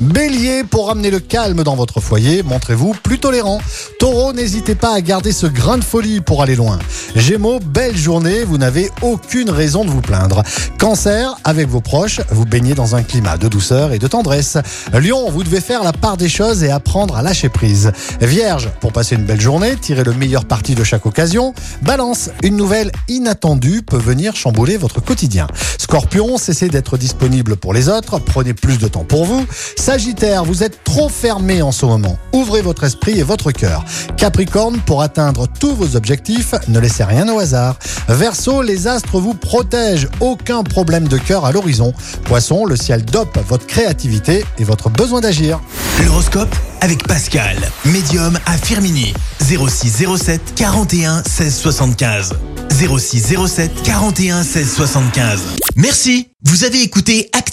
Bélier, pour ramener le calme dans votre foyer, montrez-vous plus tolérant. Taureau, n'hésitez pas à garder ce grain de folie pour aller loin. Gémeaux, belle journée, vous n'avez aucune raison de vous plaindre. Cancer, avec vos proches, vous baignez dans un climat de douceur et de tendresse. Lion, vous devez faire la part des choses et apprendre à lâcher prise. Vierge, pour passer une belle journée, tirez le meilleur parti de chaque occasion. Balance, une nouvelle inattendue peut venir chambouler votre quotidien. Scorpion, cessez d'être disponible pour les autres, prenez plus de temps pour vous. Sagittaire, vous êtes trop fermé en ce moment. Ouvrez votre esprit et votre cœur. Capricorne, pour atteindre tous vos objectifs, ne laissez rien au hasard. Verseau, les astres vous protègent. Aucun problème de cœur à l'horizon. Poisson, le ciel dope votre créativité et votre besoin d'agir. L'horoscope avec Pascal, médium à Firmini. 0607 41 16 75. 0607 41 16 75. Merci, vous avez écouté